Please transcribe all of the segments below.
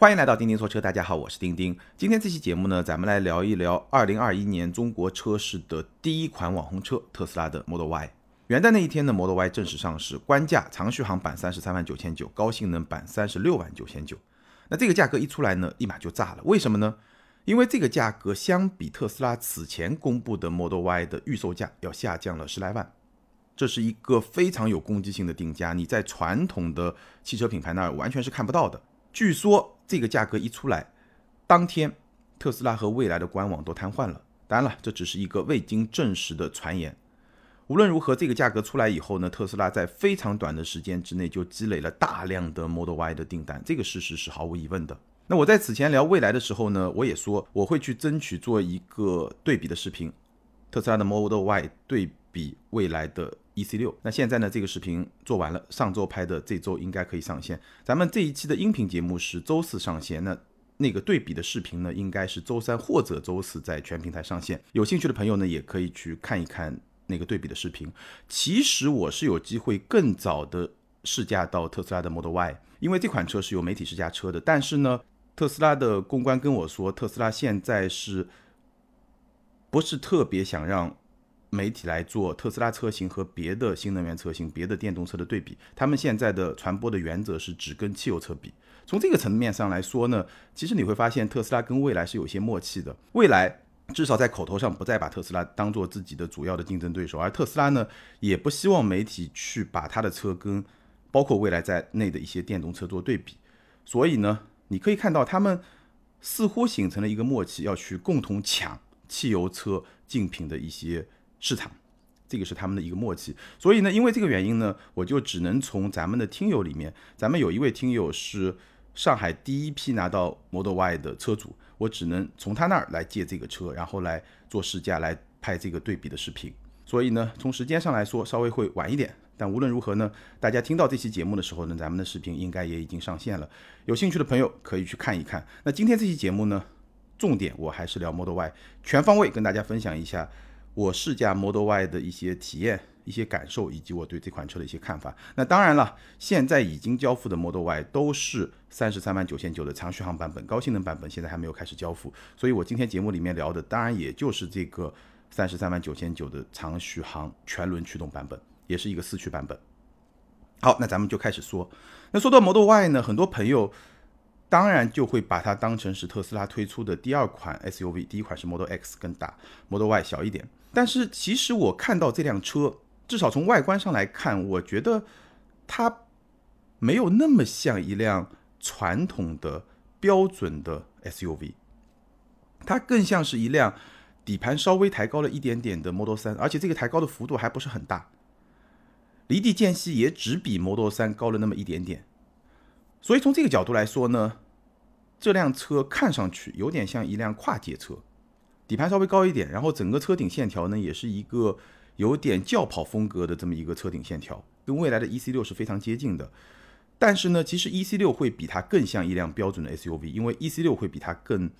欢迎来到钉钉说车，大家好，我是钉钉。今天这期节目呢，咱们来聊一聊2021年中国车市的第一款网红车——特斯拉的 Model Y。元旦那一天呢，Model Y 正式上市，官价长续航版三十三万九千九，高性能版三十六万九千九。那这个价格一出来呢，立马就炸了。为什么呢？因为这个价格相比特斯拉此前公布的 Model Y 的预售价要下降了十来万，这是一个非常有攻击性的定价，你在传统的汽车品牌那儿完全是看不到的。据说这个价格一出来，当天特斯拉和蔚来的官网都瘫痪了。当然了，这只是一个未经证实的传言。无论如何，这个价格出来以后呢，特斯拉在非常短的时间之内就积累了大量的 Model Y 的订单，这个事实是毫无疑问的。那我在此前聊蔚来的时候呢，我也说我会去争取做一个对比的视频，特斯拉的 Model Y 对比蔚来的。E C 六，那现在呢？这个视频做完了，上周拍的，这周应该可以上线。咱们这一期的音频节目是周四上线，那那个对比的视频呢，应该是周三或者周四在全平台上线。有兴趣的朋友呢，也可以去看一看那个对比的视频。其实我是有机会更早的试驾到特斯拉的 Model Y，因为这款车是有媒体试驾车的。但是呢，特斯拉的公关跟我说，特斯拉现在是不是特别想让。媒体来做特斯拉车型和别的新能源车型、别的电动车的对比，他们现在的传播的原则是只跟汽油车比。从这个层面上来说呢，其实你会发现特斯拉跟未来是有些默契的。未来至少在口头上不再把特斯拉当做自己的主要的竞争对手，而特斯拉呢，也不希望媒体去把他的车跟包括未来在内的一些电动车做对比。所以呢，你可以看到他们似乎形成了一个默契，要去共同抢汽油车竞品的一些。市场，这个是他们的一个默契。所以呢，因为这个原因呢，我就只能从咱们的听友里面，咱们有一位听友是上海第一批拿到 Model Y 的车主，我只能从他那儿来借这个车，然后来做试驾，来拍这个对比的视频。所以呢，从时间上来说，稍微会晚一点。但无论如何呢，大家听到这期节目的时候呢，咱们的视频应该也已经上线了。有兴趣的朋友可以去看一看。那今天这期节目呢，重点我还是聊 Model Y，全方位跟大家分享一下。我试驾 Model Y 的一些体验、一些感受，以及我对这款车的一些看法。那当然了，现在已经交付的 Model Y 都是三十三万九千九的长续航版本，高性能版本现在还没有开始交付。所以我今天节目里面聊的，当然也就是这个三十三万九千九的长续航全轮驱动版本，也是一个四驱版本。好，那咱们就开始说。那说到 Model Y 呢，很多朋友。当然就会把它当成是特斯拉推出的第二款 SUV，第一款是 Model X 更大，Model Y 小一点。但是其实我看到这辆车，至少从外观上来看，我觉得它没有那么像一辆传统的标准的 SUV，它更像是一辆底盘稍微抬高了一点点的 Model 3，而且这个抬高的幅度还不是很大，离地间隙也只比 Model 3高了那么一点点。所以从这个角度来说呢，这辆车看上去有点像一辆跨界车，底盘稍微高一点，然后整个车顶线条呢也是一个有点轿跑风格的这么一个车顶线条，跟未来的 E C 六是非常接近的。但是呢，其实 E C 六会比它更像一辆标准的 S U V，因为 E C 六会比它更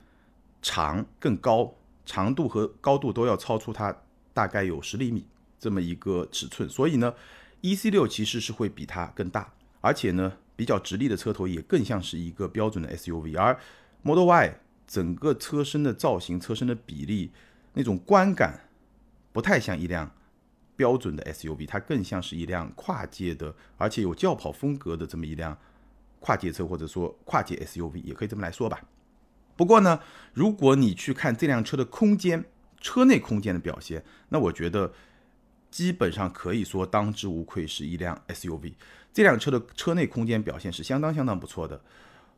长、更高，长度和高度都要超出它大概有十厘米这么一个尺寸，所以呢，E C 六其实是会比它更大，而且呢。比较直立的车头也更像是一个标准的 SUV，而 Model Y 整个车身的造型、车身的比例那种观感不太像一辆标准的 SUV，它更像是一辆跨界的，而且有轿跑风格的这么一辆跨界车，或者说跨界 SUV 也可以这么来说吧。不过呢，如果你去看这辆车的空间、车内空间的表现，那我觉得基本上可以说当之无愧是一辆 SUV。这辆车的车内空间表现是相当相当不错的，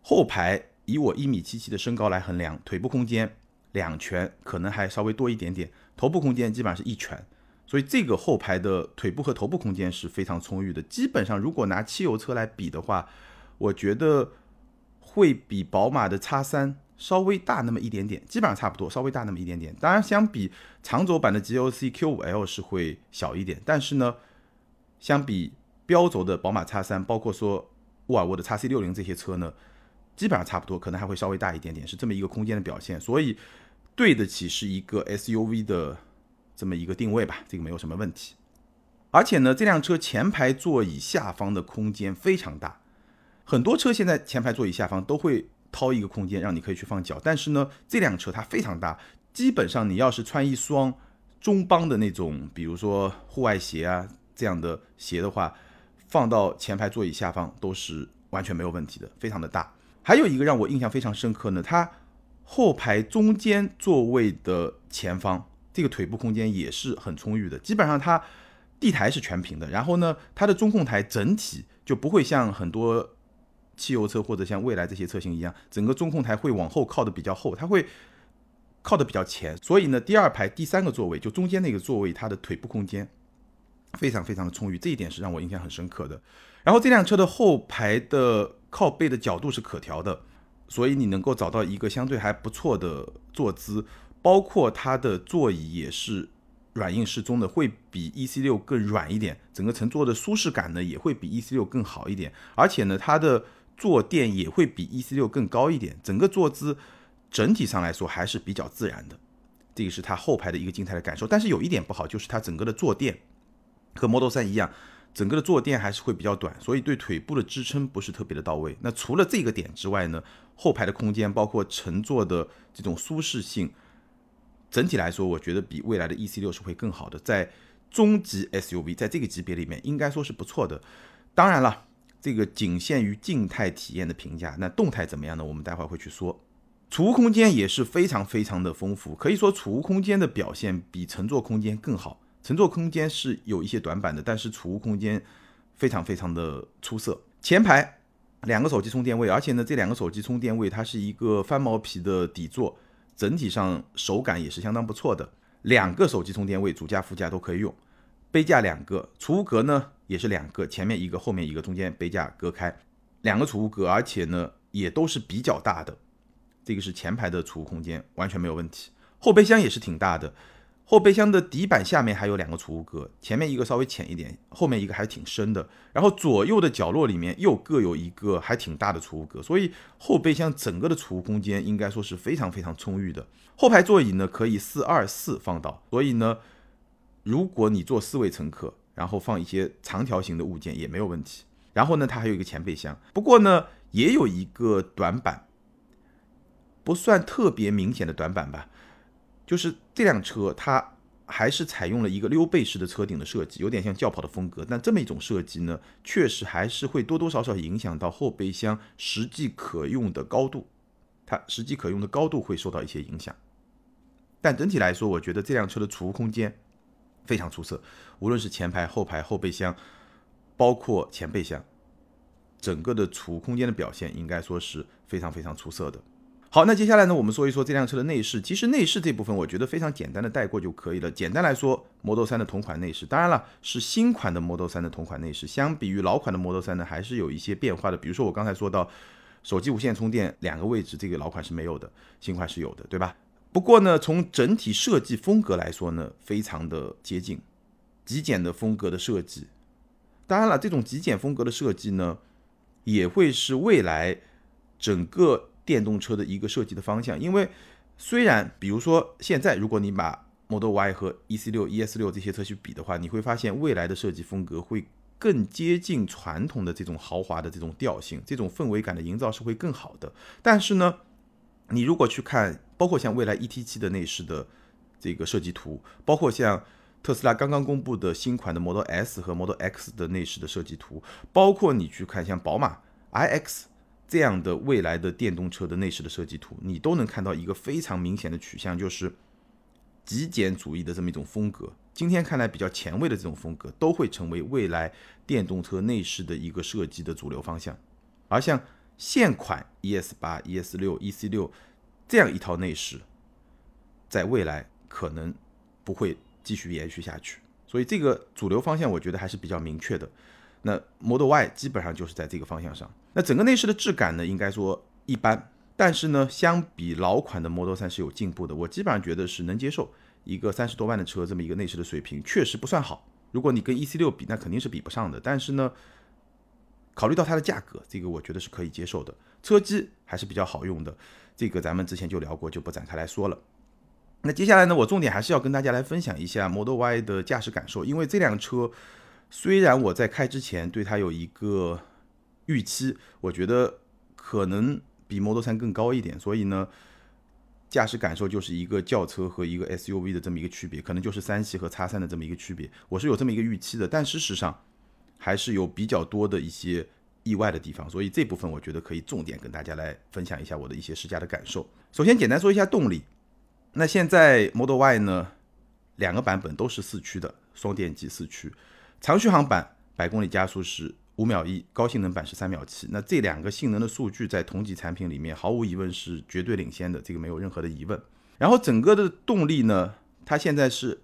后排以我一米七七的身高来衡量，腿部空间两拳可能还稍微多一点点，头部空间基本上是一拳，所以这个后排的腿部和头部空间是非常充裕的。基本上如果拿汽油车来比的话，我觉得会比宝马的 X 三稍微大那么一点点，基本上差不多，稍微大那么一点点。当然，相比长轴版的 G L C Q 五 L 是会小一点，但是呢，相比。标轴的宝马叉三，包括说沃尔沃的叉 C 六零这些车呢，基本上差不多，可能还会稍微大一点点，是这么一个空间的表现，所以对得起是一个 SUV 的这么一个定位吧，这个没有什么问题。而且呢，这辆车前排座椅下方的空间非常大，很多车现在前排座椅下方都会掏一个空间让你可以去放脚。但是呢，这辆车它非常大，基本上你要是穿一双中帮的那种，比如说户外鞋啊这样的鞋的话，放到前排座椅下方都是完全没有问题的，非常的大。还有一个让我印象非常深刻呢，它后排中间座位的前方这个腿部空间也是很充裕的，基本上它地台是全平的，然后呢，它的中控台整体就不会像很多汽油车或者像蔚来这些车型一样，整个中控台会往后靠的比较厚，它会靠的比较前，所以呢，第二排第三个座位就中间那个座位，它的腿部空间非常非常的充裕，这一点是让我印象很深刻的。然后这辆车的后排的靠背的角度是可调的，所以你能够找到一个相对还不错的坐姿，包括它的座椅也是软硬适中的，会比 E C 六更软一点，整个乘坐的舒适感呢也会比 E C 六更好一点，而且呢它的坐垫也会比 E C 六更高一点，整个坐姿整体上来说还是比较自然的，这个是它后排的一个静态的感受。但是有一点不好，就是它整个的坐垫和 Model 3一样。整个的坐垫还是会比较短，所以对腿部的支撑不是特别的到位。那除了这个点之外呢，后排的空间包括乘坐的这种舒适性，整体来说，我觉得比未来的 E C 六是会更好的。在中级 S U V 在这个级别里面，应该说是不错的。当然了，这个仅限于静态体验的评价。那动态怎么样呢？我们待会儿会去说。储物空间也是非常非常的丰富，可以说储物空间的表现比乘坐空间更好。乘坐空间是有一些短板的，但是储物空间非常非常的出色。前排两个手机充电位，而且呢，这两个手机充电位它是一个翻毛皮的底座，整体上手感也是相当不错的。两个手机充电位，主驾副驾都可以用。杯架两个，储物格呢也是两个，前面一个，后面一个，中间杯架隔开，两个储物格，而且呢也都是比较大的。这个是前排的储物空间，完全没有问题。后备箱也是挺大的。后备箱的底板下面还有两个储物格，前面一个稍微浅一点，后面一个还挺深的。然后左右的角落里面又各有一个还挺大的储物格，所以后备箱整个的储物空间应该说是非常非常充裕的。后排座椅呢可以四二四放倒，所以呢，如果你坐四位乘客，然后放一些长条形的物件也没有问题。然后呢，它还有一个前备箱，不过呢，也有一个短板，不算特别明显的短板吧。就是这辆车，它还是采用了一个溜背式的车顶的设计，有点像轿跑的风格。但这么一种设计呢，确实还是会多多少少影响到后备箱实际可用的高度，它实际可用的高度会受到一些影响。但整体来说，我觉得这辆车的储物空间非常出色，无论是前排、后排、后备箱，包括前备箱，整个的储物空间的表现应该说是非常非常出色的。好，那接下来呢，我们说一说这辆车的内饰。其实内饰这部分，我觉得非常简单的带过就可以了。简单来说，Model 3的同款内饰，当然了，是新款的 Model 3的同款内饰。相比于老款的 Model 3呢，还是有一些变化的。比如说我刚才说到，手机无线充电两个位置，这个老款是没有的，新款是有的，对吧？不过呢，从整体设计风格来说呢，非常的接近极简的风格的设计。当然了，这种极简风格的设计呢，也会是未来整个。电动车的一个设计的方向，因为虽然比如说现在如果你把 Model Y 和 EC6、ES6 这些车去比的话，你会发现未来的设计风格会更接近传统的这种豪华的这种调性，这种氛围感的营造是会更好的。但是呢，你如果去看，包括像未来 ET7 的内饰的这个设计图，包括像特斯拉刚刚公布的新款的 Model S 和 Model X 的内饰的设计图，包括你去看像宝马 iX。这样的未来的电动车的内饰的设计图，你都能看到一个非常明显的取向，就是极简主义的这么一种风格。今天看来比较前卫的这种风格，都会成为未来电动车内饰的一个设计的主流方向。而像现款 ES 八、ES 六、EC 六这样一套内饰，在未来可能不会继续延续下去。所以这个主流方向，我觉得还是比较明确的。那 Model Y 基本上就是在这个方向上。那整个内饰的质感呢，应该说一般，但是呢，相比老款的 Model 3是有进步的。我基本上觉得是能接受一个三十多万的车这么一个内饰的水平，确实不算好。如果你跟 EC6 比，那肯定是比不上的。但是呢，考虑到它的价格，这个我觉得是可以接受的。车机还是比较好用的，这个咱们之前就聊过，就不展开来说了。那接下来呢，我重点还是要跟大家来分享一下 Model Y 的驾驶感受，因为这辆车。虽然我在开之前对它有一个预期，我觉得可能比 Model 3更高一点，所以呢，驾驶感受就是一个轿车和一个 SUV 的这么一个区别，可能就是三系和叉三的这么一个区别。我是有这么一个预期的，但事实上还是有比较多的一些意外的地方，所以这部分我觉得可以重点跟大家来分享一下我的一些试驾的感受。首先简单说一下动力，那现在 Model Y 呢，两个版本都是四驱的双电机四驱，长续航版百公里加速是。五秒一，高性能版是三秒七。那这两个性能的数据在同级产品里面毫无疑问是绝对领先的，这个没有任何的疑问。然后整个的动力呢，它现在是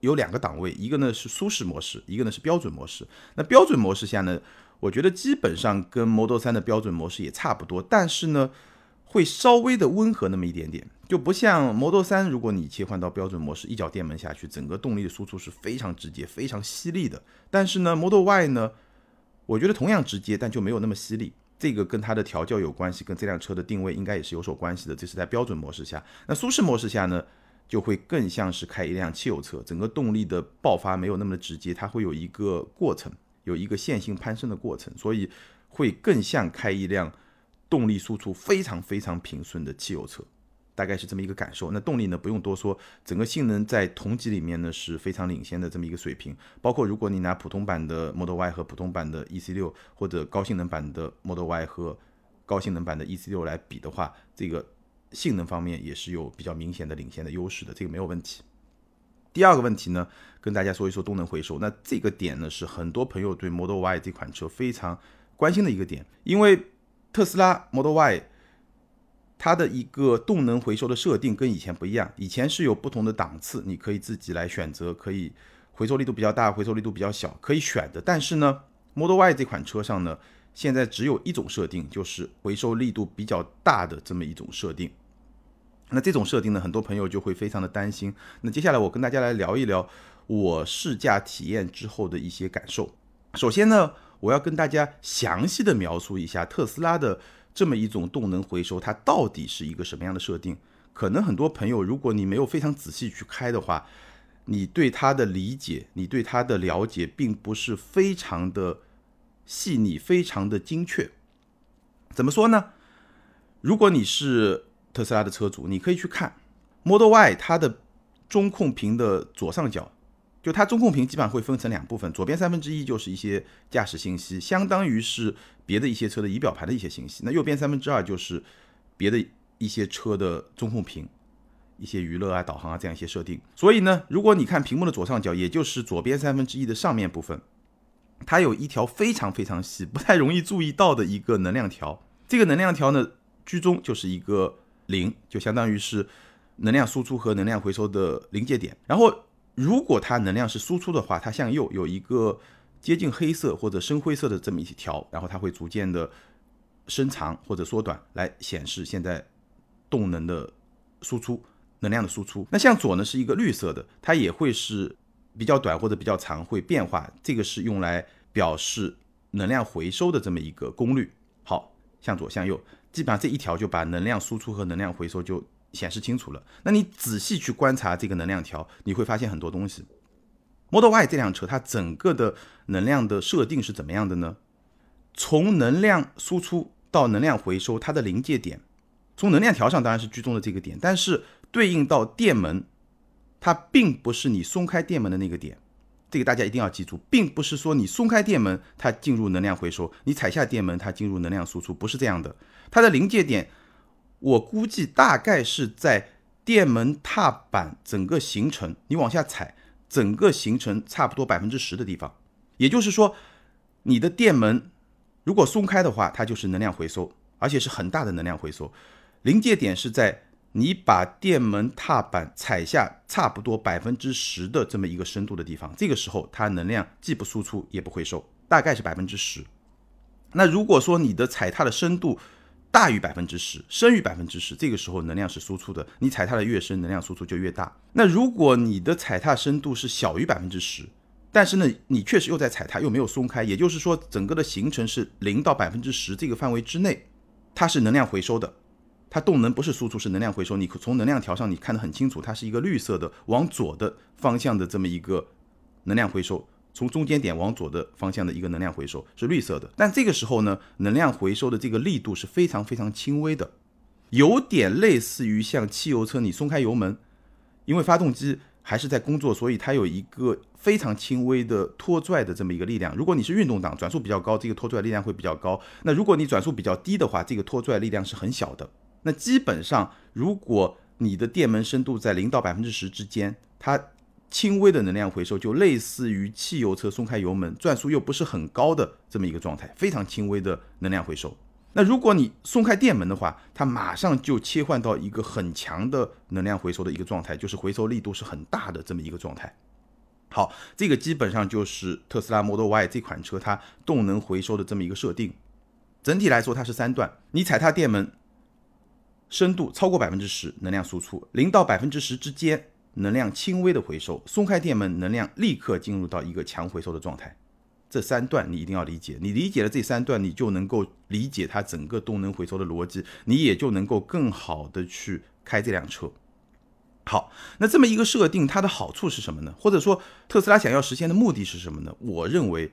有两个档位，一个呢是舒适模式，一个呢是标准模式。那标准模式下呢，我觉得基本上跟 Model 3的标准模式也差不多，但是呢会稍微的温和那么一点点，就不像 Model 3，如果你切换到标准模式，一脚电门下去，整个动力的输出是非常直接、非常犀利的。但是呢，Model Y 呢？我觉得同样直接，但就没有那么犀利。这个跟它的调教有关系，跟这辆车的定位应该也是有所关系的。这是在标准模式下，那舒适模式下呢，就会更像是开一辆汽油车，整个动力的爆发没有那么的直接，它会有一个过程，有一个线性攀升的过程，所以会更像开一辆动力输出非常非常平顺的汽油车。大概是这么一个感受。那动力呢，不用多说，整个性能在同级里面呢是非常领先的这么一个水平。包括如果你拿普通版的 Model Y 和普通版的 EC6，或者高性能版的 Model Y 和高性能版的 EC6 来比的话，这个性能方面也是有比较明显的领先的优势的，这个没有问题。第二个问题呢，跟大家说一说动能回收。那这个点呢，是很多朋友对 Model Y 这款车非常关心的一个点，因为特斯拉 Model Y。它的一个动能回收的设定跟以前不一样，以前是有不同的档次，你可以自己来选择，可以回收力度比较大，回收力度比较小，可以选的。但是呢，Model Y 这款车上呢，现在只有一种设定，就是回收力度比较大的这么一种设定。那这种设定呢，很多朋友就会非常的担心。那接下来我跟大家来聊一聊我试驾体验之后的一些感受。首先呢，我要跟大家详细的描述一下特斯拉的。这么一种动能回收，它到底是一个什么样的设定？可能很多朋友，如果你没有非常仔细去开的话，你对它的理解，你对它的了解，并不是非常的细腻，非常的精确。怎么说呢？如果你是特斯拉的车主，你可以去看 Model Y 它的中控屏的左上角。就它中控屏基本上会分成两部分，左边三分之一就是一些驾驶信息，相当于是别的一些车的仪表盘的一些信息。那右边三分之二就是别的一些车的中控屏，一些娱乐啊、导航啊这样一些设定。所以呢，如果你看屏幕的左上角，也就是左边三分之一的上面部分，它有一条非常非常细、不太容易注意到的一个能量条。这个能量条呢，居中就是一个零，就相当于是能量输出和能量回收的临界点。然后如果它能量是输出的话，它向右有一个接近黑色或者深灰色的这么一条，然后它会逐渐的伸长或者缩短，来显示现在动能的输出能量的输出。那向左呢是一个绿色的，它也会是比较短或者比较长，会变化。这个是用来表示能量回收的这么一个功率。好，向左向右，基本上这一条就把能量输出和能量回收就。显示清楚了，那你仔细去观察这个能量条，你会发现很多东西。Model Y 这辆车它整个的能量的设定是怎么样的呢？从能量输出到能量回收，它的临界点，从能量条上当然是居中的这个点，但是对应到电门，它并不是你松开电门的那个点，这个大家一定要记住，并不是说你松开电门它进入能量回收，你踩下电门它进入能量输出，不是这样的，它的临界点。我估计大概是在电门踏板整个行程，你往下踩，整个行程差不多百分之十的地方。也就是说，你的电门如果松开的话，它就是能量回收，而且是很大的能量回收。临界点是在你把电门踏板踩下差不多百分之十的这么一个深度的地方，这个时候它能量既不输出也不回收，大概是百分之十。那如果说你的踩踏的深度，大于百分之十，深于百分之十，这个时候能量是输出的。你踩踏的越深，能量输出就越大。那如果你的踩踏深度是小于百分之十，但是呢，你确实又在踩踏，又没有松开，也就是说，整个的行程是零到百分之十这个范围之内，它是能量回收的。它动能不是输出，是能量回收。你从能量条上你看得很清楚，它是一个绿色的往左的方向的这么一个能量回收，从中间点往左的方向的一个能量回收是绿色的，但这个时候呢，能量回收的这个力度是非常非常轻微的，有点类似于像汽油车你松开油门，因为发动机还是在工作，所以它有一个非常轻微的拖拽的这么一个力量。如果你是运动档，转速比较高，这个拖拽力量会比较高；那如果你转速比较低的话，这个拖拽力量是很小的。那基本上，如果你的电门深度在零到百分之十之间，它轻微的能量回收就类似于汽油车松开油门，转速又不是很高的这么一个状态，非常轻微的能量回收。那如果你松开电门的话，它马上就切换到一个很强的能量回收的一个状态，就是回收力度是很大的这么一个状态。好，这个基本上就是特斯拉 Model Y 这款车它动能回收的这么一个设定。整体来说，它是三段，你踩踏电门深度超过百分之十，能量输出零到百分之十之间。能量轻微的回收，松开电门，能量立刻进入到一个强回收的状态。这三段你一定要理解，你理解了这三段，你就能够理解它整个动能回收的逻辑，你也就能够更好的去开这辆车。好，那这么一个设定，它的好处是什么呢？或者说特斯拉想要实现的目的是什么呢？我认为，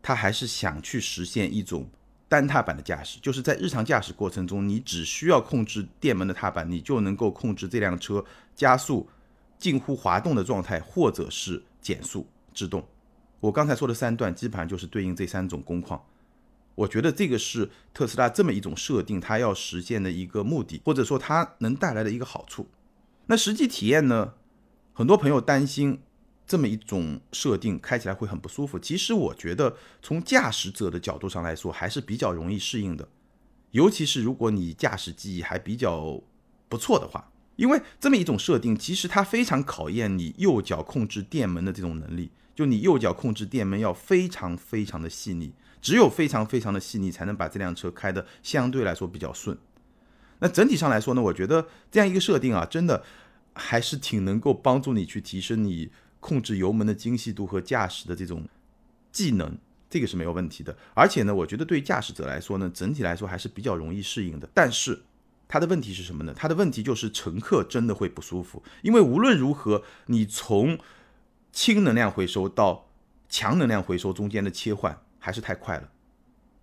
它还是想去实现一种单踏板的驾驶，就是在日常驾驶过程中，你只需要控制电门的踏板，你就能够控制这辆车加速。近乎滑动的状态，或者是减速制动。我刚才说的三段，基本上就是对应这三种工况。我觉得这个是特斯拉这么一种设定，它要实现的一个目的，或者说它能带来的一个好处。那实际体验呢？很多朋友担心这么一种设定开起来会很不舒服。其实我觉得从驾驶者的角度上来说，还是比较容易适应的。尤其是如果你驾驶技艺还比较不错的话。因为这么一种设定，其实它非常考验你右脚控制电门的这种能力。就你右脚控制电门要非常非常的细腻，只有非常非常的细腻，才能把这辆车开的相对来说比较顺。那整体上来说呢，我觉得这样一个设定啊，真的还是挺能够帮助你去提升你控制油门的精细度和驾驶的这种技能，这个是没有问题的。而且呢，我觉得对驾驶者来说呢，整体来说还是比较容易适应的。但是，他的问题是什么呢？他的问题就是乘客真的会不舒服，因为无论如何，你从轻能量回收到强能量回收中间的切换还是太快了。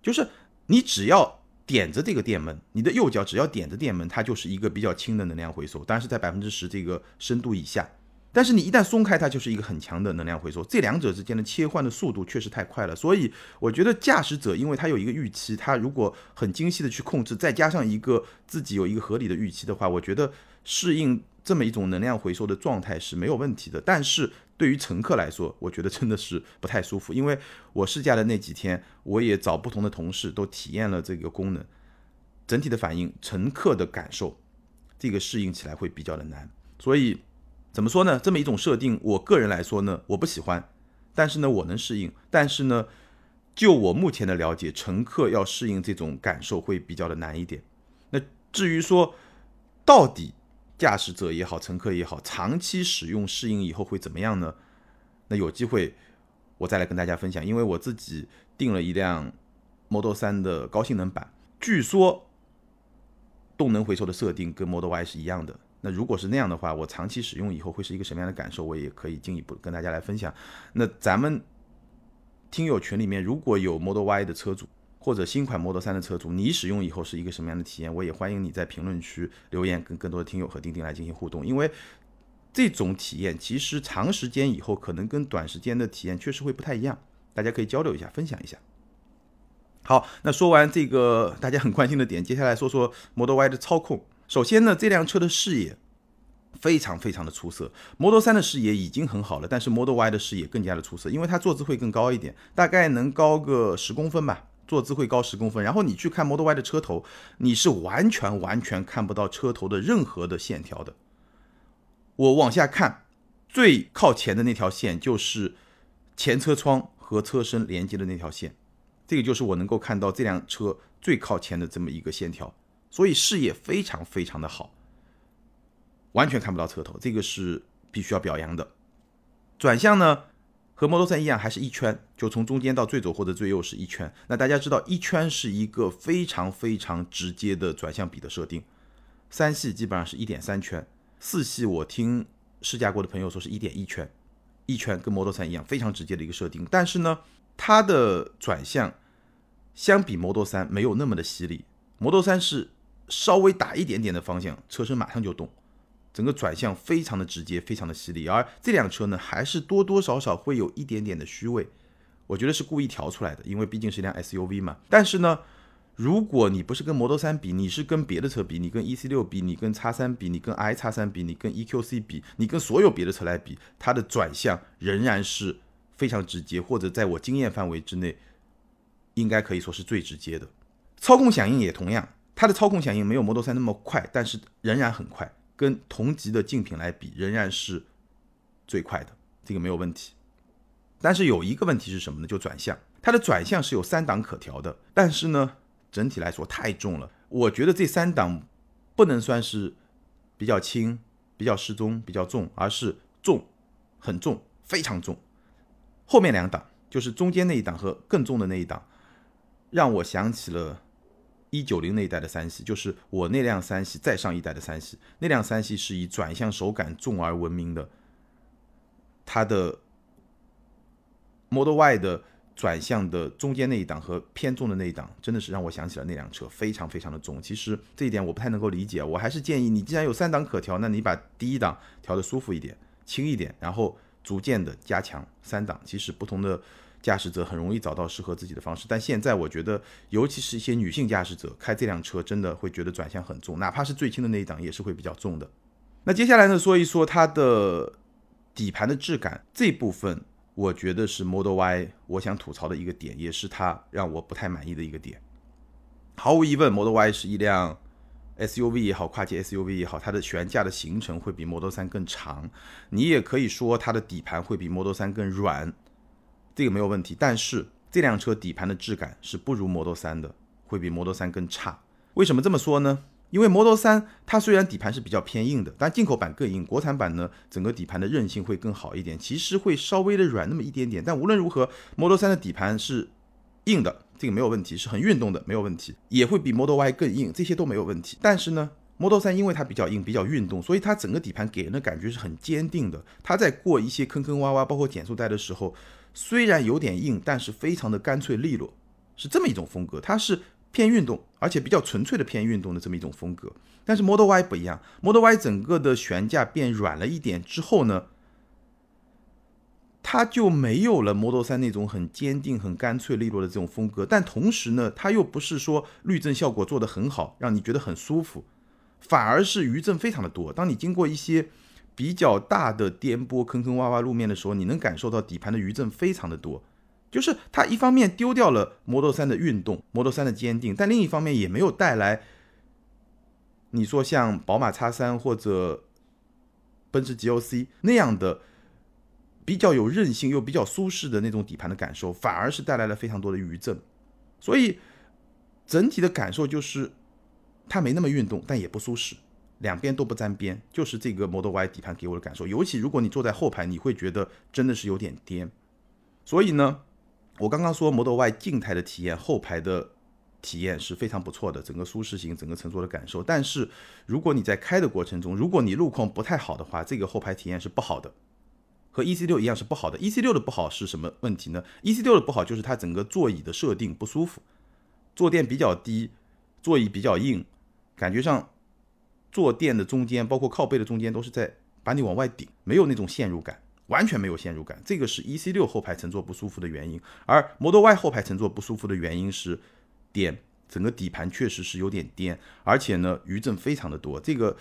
就是你只要点着这个电门，你的右脚只要点着电门，它就是一个比较轻的能量回收，当然是在百分之十这个深度以下。但是你一旦松开它，就是一个很强的能量回收。这两者之间的切换的速度确实太快了，所以我觉得驾驶者，因为他有一个预期，他如果很精细的去控制，再加上一个自己有一个合理的预期的话，我觉得适应这么一种能量回收的状态是没有问题的。但是对于乘客来说，我觉得真的是不太舒服，因为我试驾的那几天，我也找不同的同事都体验了这个功能，整体的反应，乘客的感受，这个适应起来会比较的难，所以。怎么说呢？这么一种设定，我个人来说呢，我不喜欢。但是呢，我能适应。但是呢，就我目前的了解，乘客要适应这种感受会比较的难一点。那至于说，到底驾驶者也好，乘客也好，长期使用适应以后会怎么样呢？那有机会我再来跟大家分享。因为我自己订了一辆 Model 3的高性能版，据说动能回收的设定跟 Model Y 是一样的。那如果是那样的话，我长期使用以后会是一个什么样的感受？我也可以进一步跟大家来分享。那咱们听友群里面如果有 Model Y 的车主或者新款 Model 3的车主，你使用以后是一个什么样的体验？我也欢迎你在评论区留言，跟更多的听友和钉钉来进行互动。因为这种体验其实长时间以后可能跟短时间的体验确实会不太一样，大家可以交流一下，分享一下。好，那说完这个大家很关心的点，接下来说说 Model Y 的操控。首先呢，这辆车的视野非常非常的出色。Model 3的视野已经很好了，但是 Model Y 的视野更加的出色，因为它坐姿会更高一点，大概能高个十公分吧，坐姿会高十公分。然后你去看 Model Y 的车头，你是完全完全看不到车头的任何的线条的。我往下看，最靠前的那条线就是前车窗和车身连接的那条线，这个就是我能够看到这辆车最靠前的这么一个线条。所以视野非常非常的好，完全看不到车头，这个是必须要表扬的。转向呢，和 Model 3一样，还是一圈，就从中间到最左或者最右是一圈。那大家知道，一圈是一个非常非常直接的转向比的设定。三系基本上是一点三圈，四系我听试驾过的朋友说是一点一圈，一圈跟 Model 3一样，非常直接的一个设定。但是呢，它的转向相比 Model 3没有那么的犀利，Model 3是稍微打一点点的方向，车身马上就动，整个转向非常的直接，非常的犀利。而这辆车呢，还是多多少少会有一点点的虚位，我觉得是故意调出来的，因为毕竟是一辆 SUV 嘛。但是呢，如果你不是跟 Model 3比，你是跟别的车比，你跟 EC6 比，你跟 X3 比，你跟 i X3 比，你跟 EQC 比，你跟所有别的车来比，它的转向仍然是非常直接，或者在我经验范围之内，应该可以说是最直接的。操控响应也同样，它的操控响应没有 Model 3那么快，但是仍然很快，跟同级的竞品来比，仍然是最快的，这个没有问题。但是有一个问题是什么呢？就转向，它的转向是有三档可调的，但是呢。整体来说太重了，我觉得这三档不能算是比较轻、比较适中、比较重，而是重、很重、非常重。后面两档就是中间那一档和更重的那一档，让我想起了一九零那一代的三系，就是我那辆三系再上一代的三系，那辆三系是以转向手感重而闻名的，它的 Model Y 的。转向的中间那一档和偏重的那一档，真的是让我想起了那辆车，非常非常的重。其实这一点我不太能够理解，我还是建议你，既然有三档可调，那你把第一档调的舒服一点、轻一点，然后逐渐的加强三档。其实不同的驾驶者很容易找到适合自己的方式，但现在我觉得，尤其是一些女性驾驶者开这辆车，真的会觉得转向很重，哪怕是最轻的那一档也是会比较重的。那接下来呢，说一说它的底盘的质感这部分。我觉得是 Model Y，我想吐槽的一个点，也是它让我不太满意的一个点。毫无疑问，Model Y 是一辆 SUV 也好，跨界 SUV 也好，它的悬架的行程会比 Model 3更长。你也可以说它的底盘会比 Model 3更软，这个没有问题。但是这辆车底盘的质感是不如 Model 3的，会比 Model 3更差。为什么这么说呢？因为 Model 3它虽然底盘是比较偏硬的，但进口版更硬，国产版呢整个底盘的韧性会更好一点，其实会稍微的软那么一点点。但无论如何，Model 3的底盘是硬的，这个没有问题，是很运动的，没有问题，也会比 Model Y 更硬，这些都没有问题。但是呢，Model 3因为它比较硬，比较运动，所以它整个底盘给人的感觉是很坚定的。它在过一些坑坑洼洼，包括减速带的时候，虽然有点硬，但是非常的干脆利落，是这么一种风格。它是。偏运动，而且比较纯粹的偏运动的这么一种风格，但是 Model Y 不一样，Model Y 整个的悬架变软了一点之后呢，它就没有了 Model 3那种很坚定、很干脆利落的这种风格，但同时呢，它又不是说滤震效果做得很好，让你觉得很舒服，反而是余震非常的多。当你经过一些比较大的颠簸、坑坑洼洼路面的时候，你能感受到底盘的余震非常的多。就是它一方面丢掉了 Model 3的运动，Model 3的坚定，但另一方面也没有带来你说像宝马 X3 或者奔驰 GLC 那样的比较有韧性又比较舒适的那种底盘的感受，反而是带来了非常多的余震。所以整体的感受就是它没那么运动，但也不舒适，两边都不沾边，就是这个 Model Y 底盘给我的感受。尤其如果你坐在后排，你会觉得真的是有点颠。所以呢。我刚刚说 Model Y 静态的体验，后排的体验是非常不错的，整个舒适性，整个乘坐的感受。但是如果你在开的过程中，如果你路况不太好的话，这个后排体验是不好的，和 E C 六一样是不好的。E C 六的不好是什么问题呢？E C 六的不好就是它整个座椅的设定不舒服，坐垫比较低，座椅比较硬，感觉上坐垫的中间，包括靠背的中间都是在把你往外顶，没有那种陷入感。完全没有陷入感，这个是 E C 六后排乘坐不舒服的原因，而 Model Y 后排乘坐不舒服的原因是颠，整个底盘确实是有点颠，而且呢余震非常的多。这个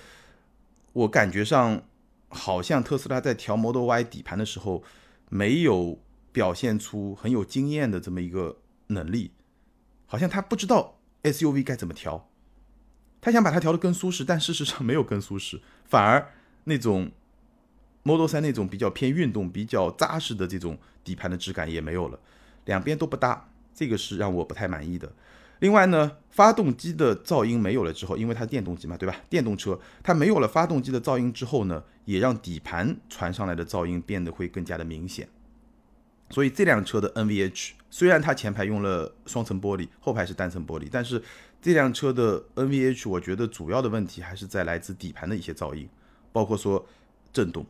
我感觉上好像特斯拉在调 Model Y 底盘的时候没有表现出很有经验的这么一个能力，好像他不知道 S U V 该怎么调，他想把它调得更舒适，但事实上没有更舒适，反而那种。Model 3那种比较偏运动、比较扎实的这种底盘的质感也没有了，两边都不搭，这个是让我不太满意的。另外呢，发动机的噪音没有了之后，因为它是电动机嘛，对吧？电动车它没有了发动机的噪音之后呢，也让底盘传上来的噪音变得会更加的明显。所以这辆车的 NVH 虽然它前排用了双层玻璃，后排是单层玻璃，但是这辆车的 NVH 我觉得主要的问题还是在来自底盘的一些噪音，包括说震动。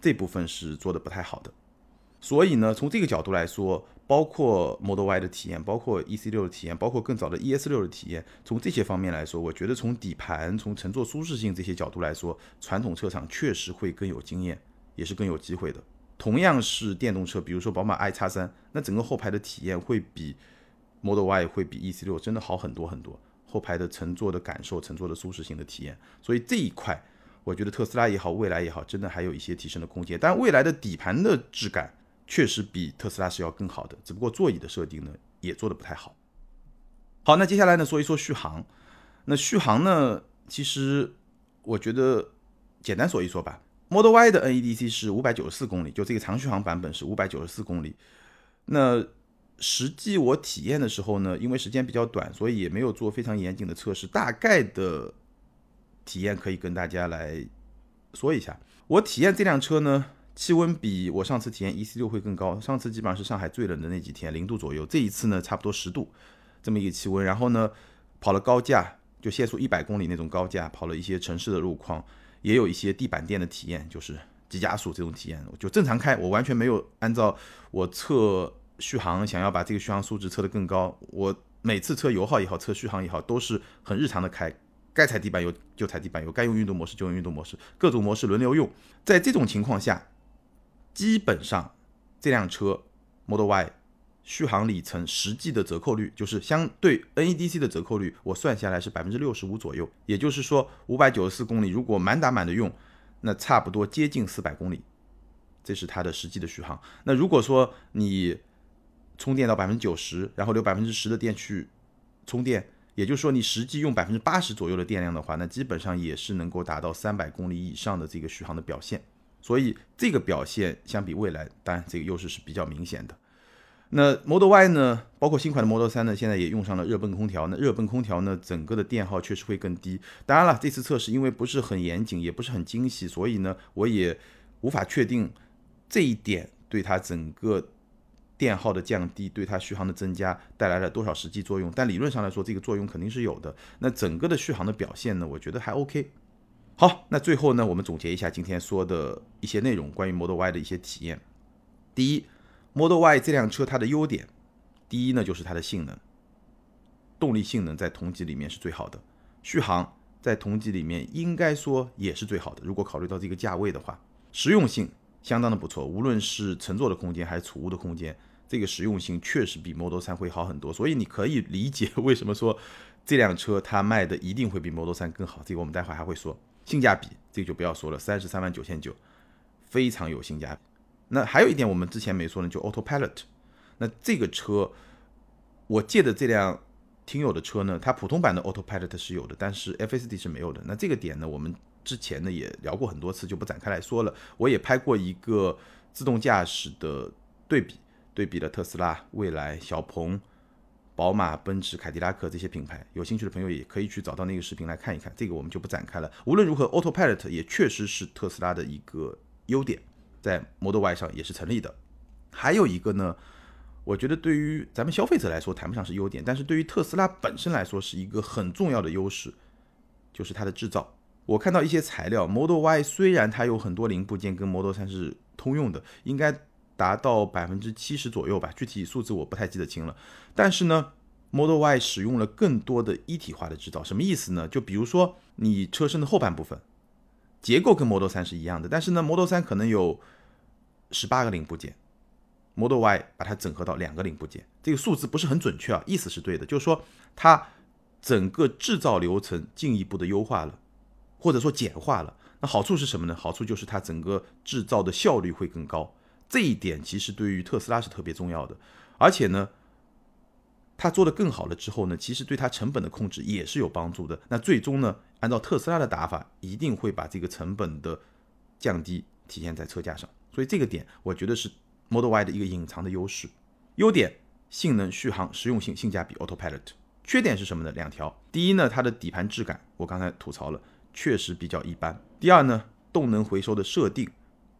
这部分是做的不太好的。所以呢，从这个角度来说，包括 Model Y 的体验，包括 EC6 的体验，包括更早的 ES6 的体验，从这些方面来说，我觉得从底盘、从乘坐舒适性这些角度来说，传统车厂确实会更有经验，也是更有机会的。同样是电动车，比如说宝马 i 叉三，那整个后排的体验会比 Model Y 会比 EC6 真的好很多很多，后排的乘坐的感受、乘坐的舒适性的体验，所以这一块，我觉得特斯拉也好，未来也好，真的还有一些提升的空间。但未来的底盘的质感。确实比特斯拉是要更好的，只不过座椅的设定呢也做的不太好。好，那接下来呢说一说续航。那续航呢，其实我觉得简单说一说吧。Model Y 的 NEDC 是五百九十四公里，就这个长续航版本是五百九十四公里。那实际我体验的时候呢，因为时间比较短，所以也没有做非常严谨的测试，大概的体验可以跟大家来说一下。我体验这辆车呢。气温比我上次体验 E C 六会更高，上次基本上是上海最冷的那几天，零度左右。这一次呢，差不多十度，这么一个气温。然后呢，跑了高架，就限速一百公里那种高架，跑了一些城市的路况，也有一些地板电的体验，就是急加速这种体验。就正常开，我完全没有按照我测续航，想要把这个续航数值测得更高。我每次测油耗也好，测续航也好，都是很日常的开，该踩地板油就踩地板油，该用运动模式就用运动模式，各种模式轮流用。在这种情况下。基本上，这辆车 Model Y 续航里程实际的折扣率，就是相对 NEDC 的折扣率，我算下来是百分之六十五左右。也就是说，五百九十四公里，如果满打满的用，那差不多接近四百公里，这是它的实际的续航。那如果说你充电到百分之九十，然后留百分之十的电去充电，也就是说你实际用百分之八十左右的电量的话，那基本上也是能够达到三百公里以上的这个续航的表现。所以这个表现相比未来，当然这个优势是比较明显的。那 Model Y 呢，包括新款的 Model 3呢，现在也用上了热泵空调。那热泵空调呢，整个的电耗确实会更低。当然了，这次测试因为不是很严谨，也不是很精细，所以呢，我也无法确定这一点对它整个电耗的降低，对它续航的增加带来了多少实际作用。但理论上来说，这个作用肯定是有的。那整个的续航的表现呢，我觉得还 OK。好，那最后呢，我们总结一下今天说的一些内容，关于 Model Y 的一些体验。第一，Model Y 这辆车它的优点，第一呢就是它的性能，动力性能在同级里面是最好的，续航在同级里面应该说也是最好的。如果考虑到这个价位的话，实用性相当的不错，无论是乘坐的空间还是储物的空间，这个实用性确实比 Model 3会好很多。所以你可以理解 为什么说这辆车它卖的一定会比 Model 3更好，这个我们待会还会说。性价比这个就不要说了，三十三万九千九，非常有性价比。那还有一点我们之前没说呢，就 Autopilot。那这个车我借的这辆听友的车呢，它普通版的 Autopilot 是有的，但是 FSD 是没有的。那这个点呢，我们之前呢也聊过很多次，就不展开来说了。我也拍过一个自动驾驶的对比，对比了特斯拉、蔚来、小鹏。宝马、奔驰、凯迪拉克这些品牌，有兴趣的朋友也可以去找到那个视频来看一看。这个我们就不展开了。无论如何，Autopilot 也确实是特斯拉的一个优点，在 Model Y 上也是成立的。还有一个呢，我觉得对于咱们消费者来说谈不上是优点，但是对于特斯拉本身来说是一个很重要的优势，就是它的制造。我看到一些材料，Model Y 虽然它有很多零部件跟 Model 3是通用的，应该。达到百分之七十左右吧，具体数字我不太记得清了。但是呢，Model Y 使用了更多的一体化的制造，什么意思呢？就比如说你车身的后半部分结构跟 Model 3是一样的，但是呢，Model 3可能有十八个零部件，Model Y 把它整合到两个零部件，这个数字不是很准确啊，意思是对的，就是说它整个制造流程进一步的优化了，或者说简化了。那好处是什么呢？好处就是它整个制造的效率会更高。这一点其实对于特斯拉是特别重要的，而且呢，它做的更好了之后呢，其实对它成本的控制也是有帮助的。那最终呢，按照特斯拉的打法，一定会把这个成本的降低体现在车价上。所以这个点我觉得是 Model Y 的一个隐藏的优势。优点：性能、续航、实用性、性价比、Autopilot。缺点是什么呢？两条。第一呢，它的底盘质感，我刚才吐槽了，确实比较一般。第二呢，动能回收的设定。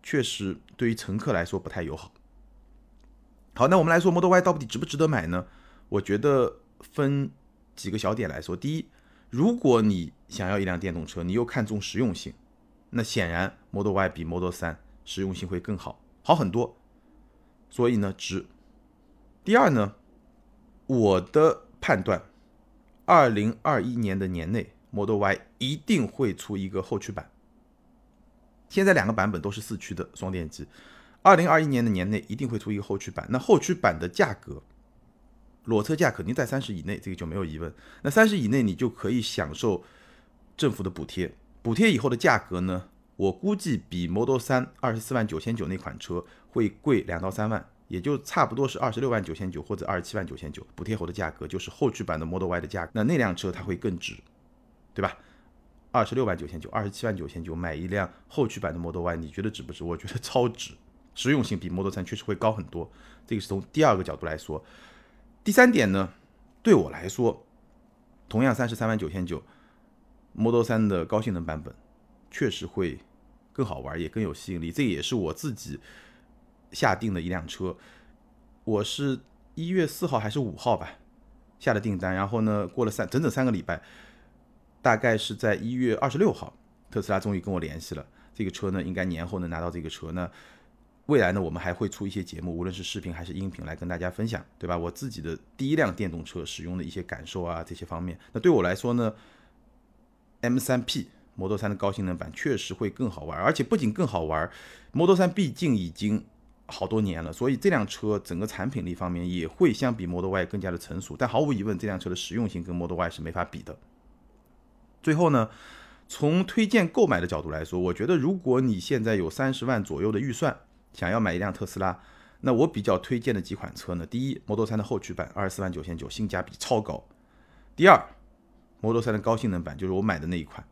确实，对于乘客来说不太友好。好，那我们来说 Model Y 到底值不值得买呢？我觉得分几个小点来说。第一，如果你想要一辆电动车，你又看重实用性，那显然 Model Y 比 Model 3实用性会更好，好很多。所以呢，值。第二呢，我的判断，二零二一年的年内，Model Y 一定会出一个后驱版。现在两个版本都是四驱的双电机，二零二一年的年内一定会出一个后驱版。那后驱版的价格，裸车价肯定在三十以内，这个就没有疑问。那三十以内，你就可以享受政府的补贴。补贴以后的价格呢，我估计比 Model 三二十四万九千九那款车会贵两到三万。也就差不多是二十六万九千九或者二十七万九千九，补贴后的价格就是后驱版的 Model Y 的价格，那那辆车它会更值，对吧？二十六万九千九，二十七万九千九买一辆后驱版的 Model Y，你觉得值不值？我觉得 超值，实用性比 Model 三确实会高很多。这个是从第二个角度来说。第三点呢，对我来说，同样三十三万九千九，Model 三的高性能版本确实会更好玩，也更有吸引力。这也是我自己。下定的一辆车，我是一月四号还是五号吧下的订单，然后呢过了三整整三个礼拜，大概是在一月二十六号，特斯拉终于跟我联系了，这个车呢应该年后能拿到这个车，那未来呢我们还会出一些节目，无论是视频还是音频来跟大家分享，对吧？我自己的第一辆电动车使用的一些感受啊这些方面，那对我来说呢，M3P Model 3的高性能版确实会更好玩，而且不仅更好玩，Model 3毕竟已经。好多年了，所以这辆车整个产品力方面也会相比 Model Y 更加的成熟。但毫无疑问，这辆车的实用性跟 Model Y 是没法比的。最后呢，从推荐购买的角度来说，我觉得如果你现在有三十万左右的预算，想要买一辆特斯拉，那我比较推荐的几款车呢，第一，Model 3的后驱版，二十四万九千九，性价比超高；第二，Model 3的高性能版，就是我买的那一款，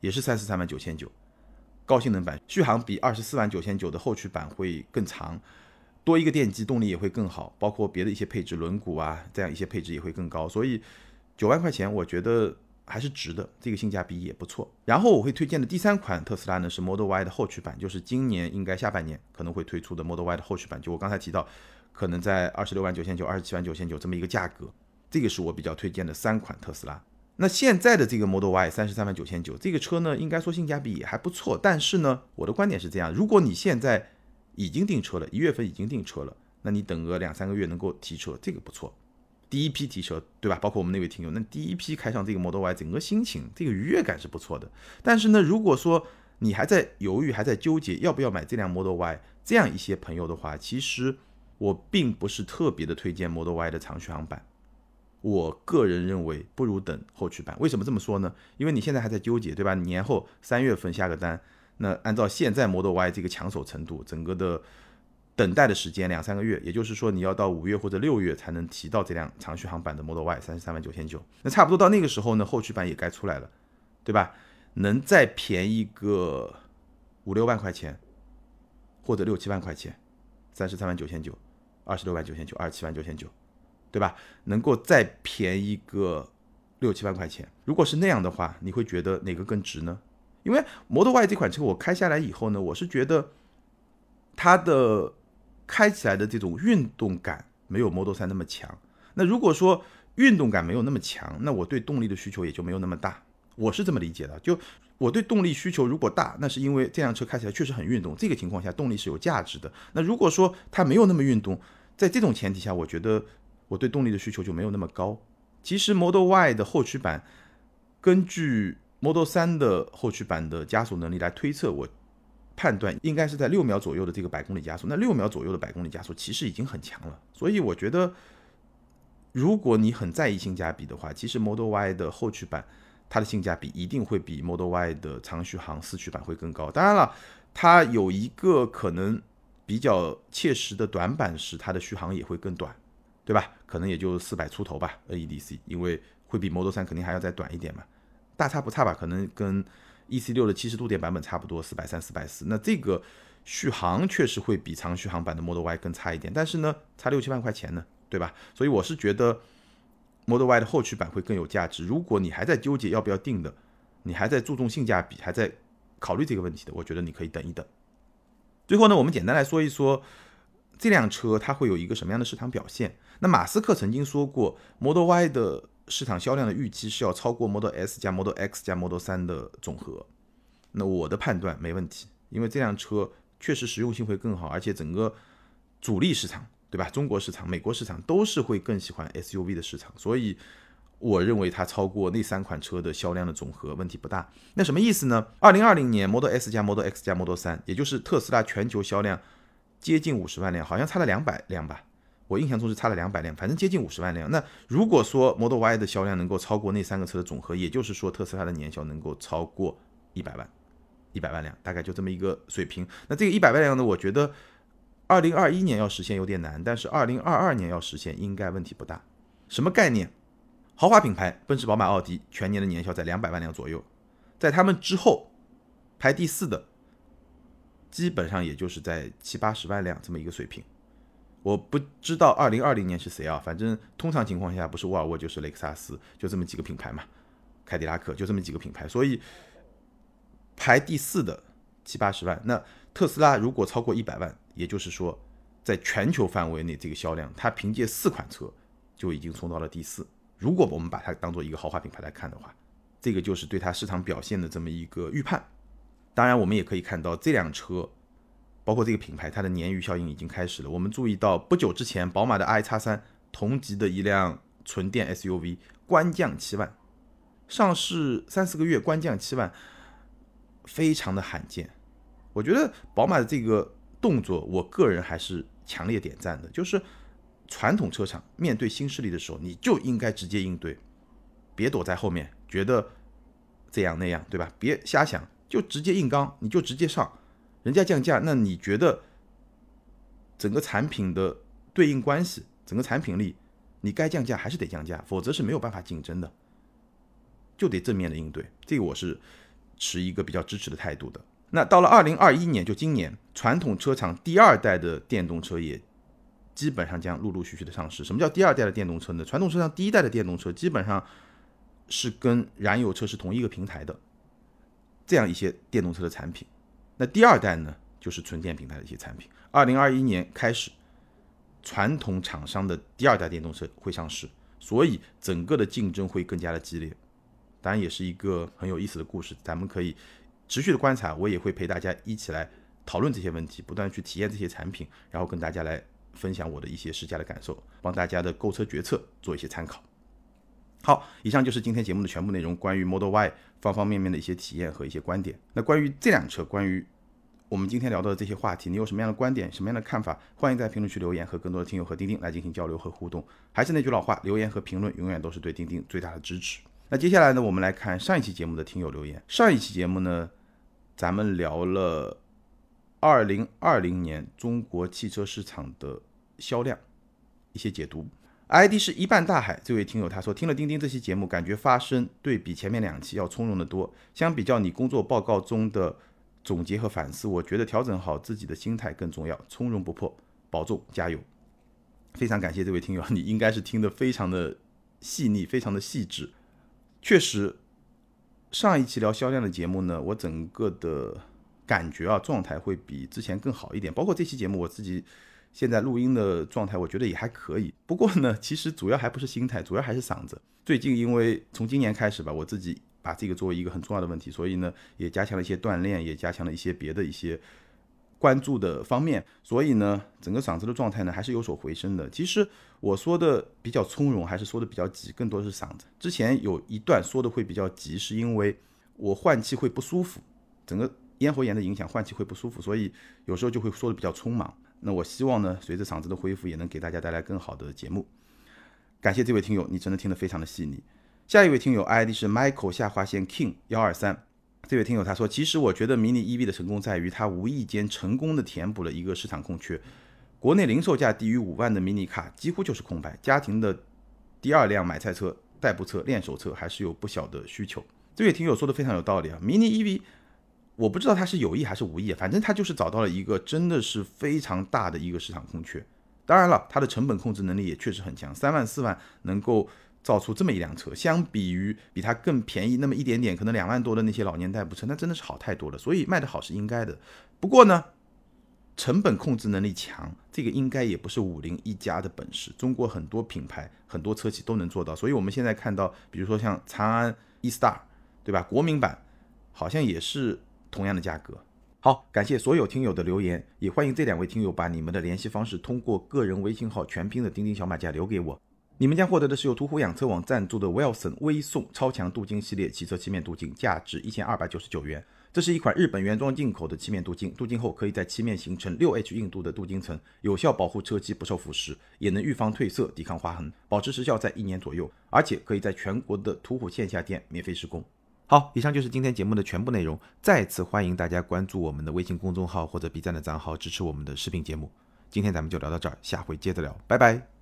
也是三十三万九千九。高性能版续航比二十四万九千九的后驱版会更长，多一个电机动力也会更好，包括别的一些配置，轮毂啊这样一些配置也会更高，所以九万块钱我觉得还是值的，这个性价比也不错。然后我会推荐的第三款特斯拉呢是 Model Y 的后驱版，就是今年应该下半年可能会推出的 Model Y 的后驱版，就我刚才提到，可能在二十六万九千九、二十七万九千九这么一个价格，这个是我比较推荐的三款特斯拉。那现在的这个 Model Y 三十三万九千九，这个车呢，应该说性价比也还不错。但是呢，我的观点是这样：如果你现在已经订车了，一月份已经订车了，那你等个两三个月能够提车，这个不错。第一批提车，对吧？包括我们那位听友，那第一批开上这个 Model Y，整个心情这个愉悦感是不错的。但是呢，如果说你还在犹豫，还在纠结要不要买这辆 Model Y，这样一些朋友的话，其实我并不是特别的推荐 Model Y 的长续航版。我个人认为不如等后驱版，为什么这么说呢？因为你现在还在纠结，对吧？年后三月份下个单，那按照现在 Model Y 这个抢手程度，整个的等待的时间两三个月，也就是说你要到五月或者六月才能提到这辆长续航版的 Model Y，三十三万九千九。那差不多到那个时候呢，后驱版也该出来了，对吧？能再便宜个五六万块钱，或者六七万块钱，三十三万九千九，二十六万九千九，二十七万九千九。对吧？能够再便宜个六七万块钱，如果是那样的话，你会觉得哪个更值呢？因为 Model Y 这款车我开下来以后呢，我是觉得它的开起来的这种运动感没有 Model 3那么强。那如果说运动感没有那么强，那我对动力的需求也就没有那么大。我是这么理解的，就我对动力需求如果大，那是因为这辆车开起来确实很运动，这个情况下动力是有价值的。那如果说它没有那么运动，在这种前提下，我觉得。我对动力的需求就没有那么高。其实 Model Y 的后驱版，根据 Model 3的后驱版的加速能力来推测，我判断应该是在六秒左右的这个百公里加速。那六秒左右的百公里加速其实已经很强了。所以我觉得，如果你很在意性价比的话，其实 Model Y 的后驱版它的性价比一定会比 Model Y 的长续航四驱版会更高。当然了，它有一个可能比较切实的短板是它的续航也会更短。对吧？可能也就四百出头吧，NEDC，因为会比 Model 3肯定还要再短一点嘛，大差不差吧？可能跟 EC6 的七十度电版本差不多，四百三、四百四。那这个续航确实会比长续航版的 Model Y 更差一点，但是呢，差六七万块钱呢，对吧？所以我是觉得 Model Y 的后驱版会更有价值。如果你还在纠结要不要定的，你还在注重性价比，还在考虑这个问题的，我觉得你可以等一等。最后呢，我们简单来说一说。这辆车它会有一个什么样的市场表现？那马斯克曾经说过，Model Y 的市场销量的预期是要超过 Model S 加 Model X 加 Model 3的总和。那我的判断没问题，因为这辆车确实实用性会更好，而且整个主力市场，对吧？中国市场、美国市场都是会更喜欢 SUV 的市场，所以我认为它超过那三款车的销量的总和问题不大。那什么意思呢？二零二零年 Model S 加 Model X 加 Model 三，也就是特斯拉全球销量接近五十万辆，好像差了两百辆吧？我印象中是差了两百辆，反正接近五十万辆。那如果说 Model Y 的销量能够超过那三个车的总和，也就是说特斯拉的年销能够超过一百万。一百万辆，大概就这么一个水平。那这个一百万辆呢，我觉得二零二一年要实现有点难，但是二零二二年要实现应该问题不大。什么概念？豪华品牌奔驰、宝马、奥迪全年的年销在两百万辆左右，在他们之后排第四的，基本上也就是在七八十万辆这么一个水平。我不知道二零二零年是谁啊？反正通常情况下不是沃尔沃就是雷克萨斯，就这么几个品牌嘛，凯迪拉克就这么几个品牌，所以。排第四的七八十万，那特斯拉如果超过一百万，也就是说，在全球范围内这个销量，它凭借四款车就已经冲到了第四。如果我们把它当做一个豪华品牌来看的话，这个就是对它市场表现的这么一个预判。当然，我们也可以看到这辆车，包括这个品牌，它的鲶鱼效应已经开始了。我们注意到不久之前，宝马的 i 叉三同级的一辆纯电 SUV 官降七万，上市三四个月官降七万。非常的罕见，我觉得宝马的这个动作，我个人还是强烈点赞的。就是传统车厂面对新势力的时候，你就应该直接应对，别躲在后面，觉得这样那样，对吧？别瞎想，就直接硬刚，你就直接上。人家降价，那你觉得整个产品的对应关系，整个产品力，你该降价还是得降价，否则是没有办法竞争的，就得正面的应对。这个我是。持一个比较支持的态度的。那到了二零二一年，就今年，传统车厂第二代的电动车也基本上将陆陆续续的上市。什么叫第二代的电动车呢？传统车上第一代的电动车基本上是跟燃油车是同一个平台的，这样一些电动车的产品。那第二代呢，就是纯电平台的一些产品。二零二一年开始，传统厂商的第二代电动车会上市，所以整个的竞争会更加的激烈。当然也是一个很有意思的故事，咱们可以持续的观察，我也会陪大家一起来讨论这些问题，不断去体验这些产品，然后跟大家来分享我的一些试驾的感受，帮大家的购车决策做一些参考。好，以上就是今天节目的全部内容，关于 Model Y 方方面面的一些体验和一些观点。那关于这辆车，关于我们今天聊到的这些话题，你有什么样的观点，什么样的看法？欢迎在评论区留言，和更多的听友和钉钉来进行交流和互动。还是那句老话，留言和评论永远都是对钉钉最大的支持。那接下来呢，我们来看上一期节目的听友留言。上一期节目呢，咱们聊了二零二零年中国汽车市场的销量一些解读。ID 是一半大海，这位听友他说听了钉钉这期节目，感觉发声对比前面两期要从容的多。相比较你工作报告中的总结和反思，我觉得调整好自己的心态更重要，从容不迫，保重，加油。非常感谢这位听友，你应该是听得非常的细腻，非常的细致。确实，上一期聊销量的节目呢，我整个的感觉啊，状态会比之前更好一点。包括这期节目，我自己现在录音的状态，我觉得也还可以。不过呢，其实主要还不是心态，主要还是嗓子。最近因为从今年开始吧，我自己把这个作为一个很重要的问题，所以呢，也加强了一些锻炼，也加强了一些别的一些。关注的方面，所以呢，整个嗓子的状态呢还是有所回升的。其实我说的比较从容，还是说的比较急，更多的是嗓子。之前有一段说的会比较急，是因为我换气会不舒服，整个咽喉炎的影响，换气会不舒服，所以有时候就会说的比较匆忙。那我希望呢，随着嗓子的恢复，也能给大家带来更好的节目。感谢这位听友，你真的听得非常的细腻。下一位听友 ID 是 Michael 下划线 King 幺二三。这位听友他说：“其实我觉得迷你 EV 的成功在于它无意间成功的填补了一个市场空缺。国内零售价低于五万的迷你卡几乎就是空白，家庭的第二辆买菜车、代步车、练手车还是有不小的需求。”这位听友说的非常有道理啊！迷你 EV，我不知道他是有意还是无意，反正他就是找到了一个真的是非常大的一个市场空缺。当然了，它的成本控制能力也确实很强，三万四万能够。造出这么一辆车，相比于比它更便宜那么一点点，可能两万多的那些老年代步车，那真的是好太多了。所以卖的好是应该的。不过呢，成本控制能力强，这个应该也不是五菱一家的本事。中国很多品牌、很多车企都能做到。所以我们现在看到，比如说像长安 e-star，对吧？国民版好像也是同样的价格。好，感谢所有听友的留言，也欢迎这两位听友把你们的联系方式通过个人微信号全拼的钉钉小马甲留给我。你们将获得的是由途虎养车网赞助的 Wilson 微送超强镀金系列汽车漆面镀金，价值一千二百九十九元。这是一款日本原装进口的漆面镀金，镀金后可以在漆面形成六 H 硬度的镀金层，有效保护车漆不受腐蚀，也能预防褪色、抵抗划痕，保持时效在一年左右，而且可以在全国的途虎线下店免费施工。好，以上就是今天节目的全部内容。再次欢迎大家关注我们的微信公众号或者 B 站的账号，支持我们的视频节目。今天咱们就聊到这儿，下回接着聊，拜拜。